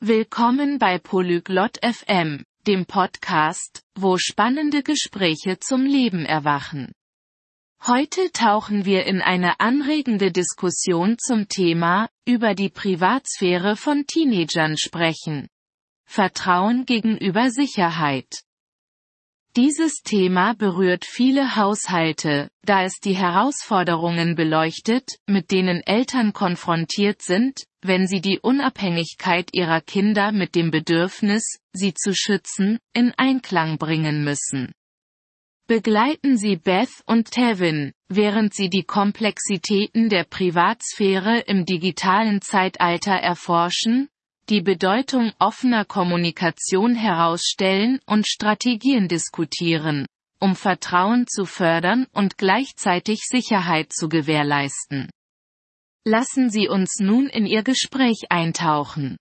Willkommen bei Polyglot FM, dem Podcast, wo spannende Gespräche zum Leben erwachen. Heute tauchen wir in eine anregende Diskussion zum Thema, über die Privatsphäre von Teenagern sprechen. Vertrauen gegenüber Sicherheit. Dieses Thema berührt viele Haushalte, da es die Herausforderungen beleuchtet, mit denen Eltern konfrontiert sind, wenn sie die Unabhängigkeit ihrer Kinder mit dem Bedürfnis, sie zu schützen, in Einklang bringen müssen. Begleiten Sie Beth und Tevin, während sie die Komplexitäten der Privatsphäre im digitalen Zeitalter erforschen, die Bedeutung offener Kommunikation herausstellen und Strategien diskutieren, um Vertrauen zu fördern und gleichzeitig Sicherheit zu gewährleisten. Lassen Sie uns nun in Ihr Gespräch eintauchen.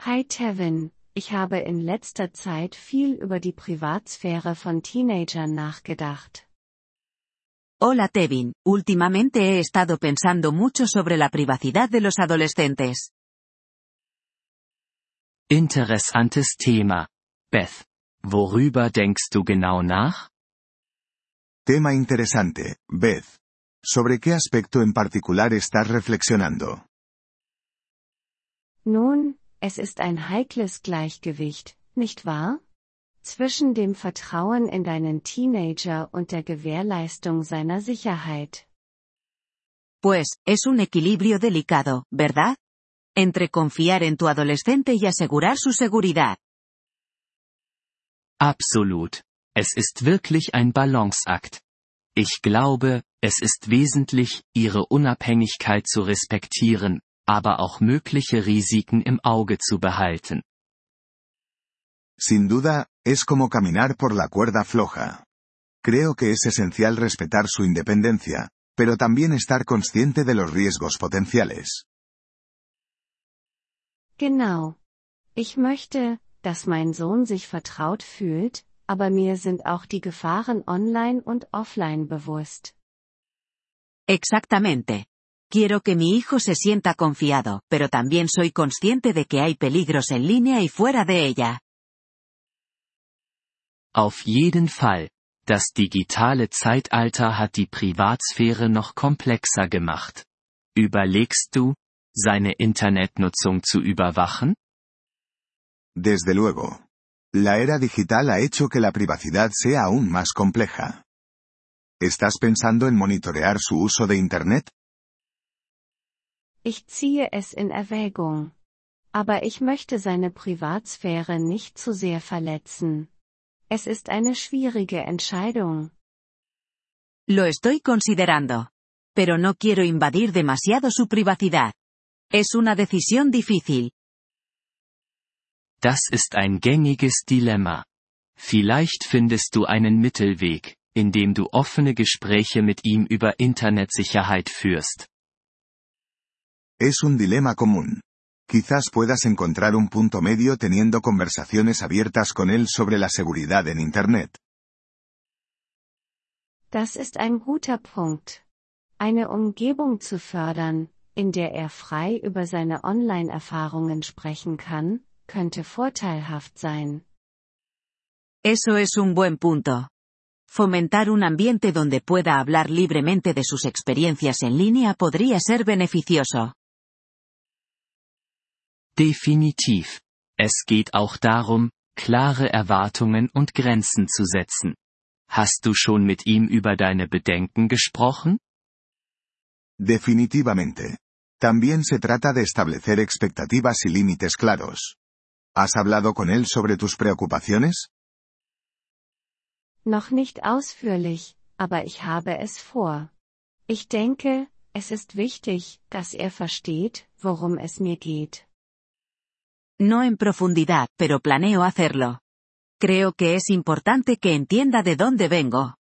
Hi Tevin, ich habe in letzter Zeit viel über die Privatsphäre von Teenagern nachgedacht. Hola Tevin, últimamente he estado pensando mucho sobre la privacidad de los adolescentes. Interessantes Thema. Beth, worüber denkst du genau nach? Tema interesante, Beth. ¿Sobre qué aspecto en particular estás reflexionando? Nun, es ist ein heikles Gleichgewicht, nicht wahr? Zwischen dem Vertrauen in deinen Teenager und der Gewährleistung seiner Sicherheit. Pues, es un equilibrio delicado, ¿verdad? Entre confiar en tu adolescente y asegurar su seguridad. Absolut. Es ist wirklich ein Balanceakt. Ich glaube, es ist wesentlich, ihre Unabhängigkeit zu respektieren, aber auch mögliche Risiken im Auge zu behalten. Sin duda, es como caminar por la cuerda floja. Creo que es esencial respetar su independencia, pero también estar consciente de los riesgos potenciales. Genau. Ich möchte, dass mein Sohn sich vertraut fühlt, aber mir sind auch die Gefahren online und offline bewusst. Exactamente. Quiero que mi hijo se sienta confiado, pero también soy consciente de que hay peligros en línea y fuera de ella. Auf jeden Fall. Das digitale Zeitalter hat die Privatsphäre noch komplexer gemacht. Überlegst du, seine Internetnutzung zu überwachen? Desde luego. La era digital ha hecho que la privacidad sea aún más compleja. ¿Estás pensando en monitorear su uso de Internet? Ich ziehe es in Erwägung. Aber ich möchte seine Privatsphäre nicht zu sehr verletzen. Es ist eine schwierige Entscheidung. Lo estoy considerando. Pero no quiero invadir demasiado su privacidad. Es una decisión difícil. Das ist ein gängiges Dilemma. Vielleicht findest du einen Mittelweg, indem du offene Gespräche mit ihm über Internetsicherheit führst. Es un dilema común. Quizás puedas encontrar un punto medio teniendo conversaciones abiertas con él sobre la seguridad en Internet. Das ist ein guter Punkt. Eine Umgebung zu fördern, in der er frei über seine Online-Erfahrungen sprechen kann, könnte vorteilhaft sein. Eso es un buen punto. Fomentar un ambiente donde pueda hablar libremente de sus experiencias en línea podría ser beneficioso. Definitiv. Es geht auch darum, klare Erwartungen und Grenzen zu setzen. Hast du schon mit ihm über deine Bedenken gesprochen? Definitivamente. También se trata de establecer expectativas y límites claros. ¿Has hablado con él sobre tus preocupaciones? Noch nicht ausführlich, aber ich habe es vor. Ich denke, es ist wichtig, dass er versteht, worum es mir geht. No en profundidad, pero planeo hacerlo. Creo que es importante que entienda de dónde vengo.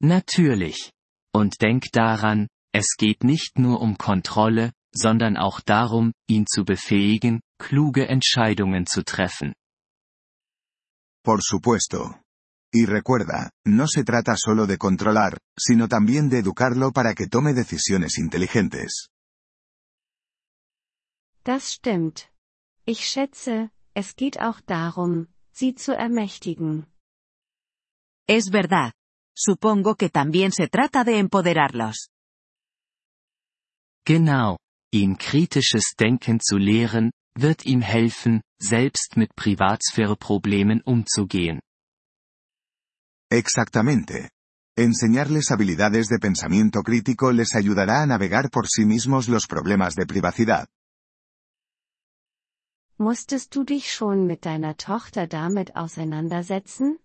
Natürlich. Und denk daran, es geht nicht nur um Kontrolle, sondern auch darum, ihn zu befähigen, kluge Entscheidungen zu treffen. Por supuesto. Y recuerda, no se trata solo de controlar, sino también de educarlo para que tome decisiones inteligentes. Das stimmt. Ich schätze, es geht auch darum, sie zu ermächtigen. Es verdad. Supongo que también se trata de empoderarlos. Genau. Ihn kritisches Denken zu lehren, wird ihm helfen, selbst mit Privatsphäreproblemen umzugehen. Exactamente. Enseñarles habilidades de pensamiento crítico les ayudará a navegar por sí mismos los problemas de privacidad. Musstest du dich schon mit deiner Tochter damit auseinandersetzen?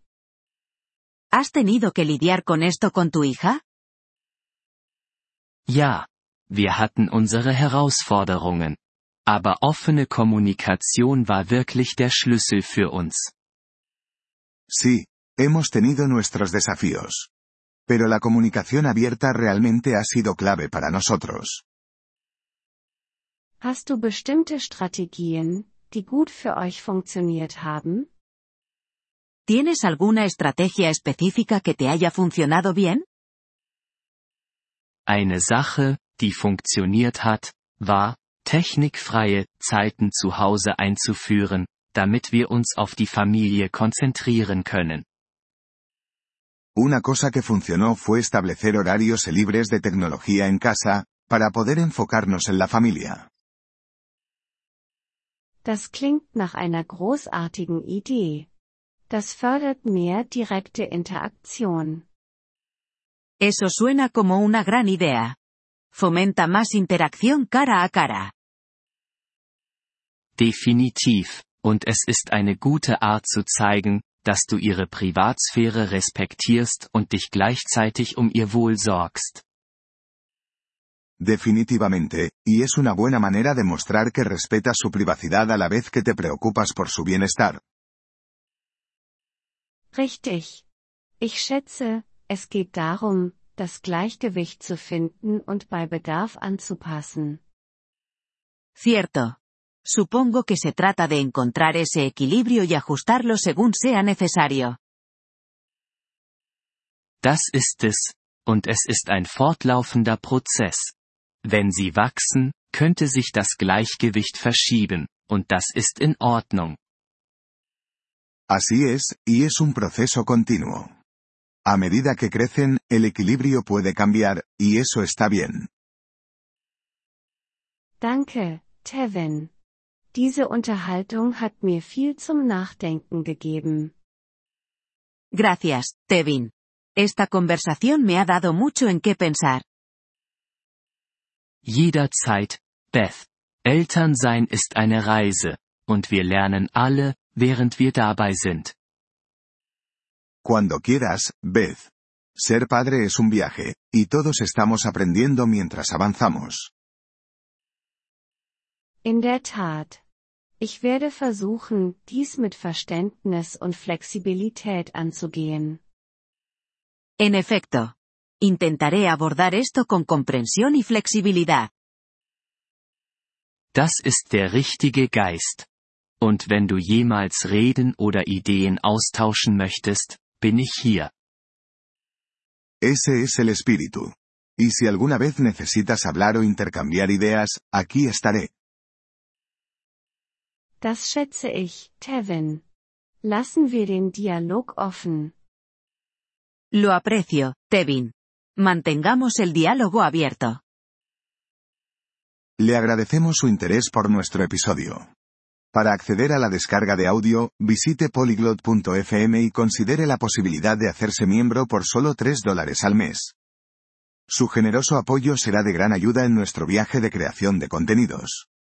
¿Has tenido que lidiar con esto con tu hija? Ja. Wir hatten unsere Herausforderungen. Aber offene Kommunikation war wirklich der Schlüssel für uns. Sí, hemos tenido nuestros desafíos. Pero la comunicación abierta realmente ha sido clave para nosotros. Hast du bestimmte Strategien, die gut für euch funktioniert haben? ¿Tienes alguna estrategia específica que te haya funcionado bien? Eine Sache, die funktioniert hat, war, technikfreie Zeiten zu Hause einzuführen, damit wir uns auf die Familie konzentrieren können. Una cosa que funcionó fue establecer horarios libres de tecnología en casa, para poder enfocarnos en la familia. Das klingt nach einer großartigen Idee. Das fördert mehr direkte Interaktion. Eso suena como una gran idea. Fomenta más interacción cara a cara. Definitiv, und es ist eine gute Art zu zeigen, dass du ihre Privatsphäre respektierst und dich gleichzeitig um ihr Wohl sorgst. Definitivamente, y es una buena manera de mostrar que respetas su privacidad a la vez que te preocupas por su bienestar. Richtig. Ich schätze, es geht darum, das Gleichgewicht zu finden und bei Bedarf anzupassen. Cierto. Supongo que se trata de encontrar ese equilibrio y ajustarlo según sea necesario. Das ist es, und es ist ein fortlaufender Prozess. Wenn sie wachsen, könnte sich das Gleichgewicht verschieben, und das ist in Ordnung. Así es, y es un proceso continuo. A medida que crecen, el equilibrio puede cambiar, y eso está bien. Danke, Tevin. Diese Unterhaltung hat mir viel zum Nachdenken gegeben. Gracias, Tevin. Esta conversación me ha dado mucho en qué pensar. Jederzeit, Beth. Elternsein ist eine Reise, und wir lernen alle, während wir dabei sind. Cuando quieras, Beth. Ser padre es un viaje, y todos estamos aprendiendo mientras avanzamos. In der Tat. Ich werde versuchen, dies mit Verständnis und Flexibilität anzugehen. En efecto. Intentaré abordar esto con comprensión y flexibilidad. Das ist der richtige Geist. Und wenn du jemals reden oder Ideen austauschen möchtest, bin ich hier. Ese es el espíritu. Y si alguna vez necesitas hablar o intercambiar ideas, aquí estaré. Das schätze ich, Tevin. Lassen wir den Dialog offen. Lo aprecio, Tevin. Mantengamos el diálogo abierto. Le agradecemos su interés por nuestro episodio. Para acceder a la descarga de audio, visite polyglot.fm y considere la posibilidad de hacerse miembro por solo 3 dólares al mes. Su generoso apoyo será de gran ayuda en nuestro viaje de creación de contenidos.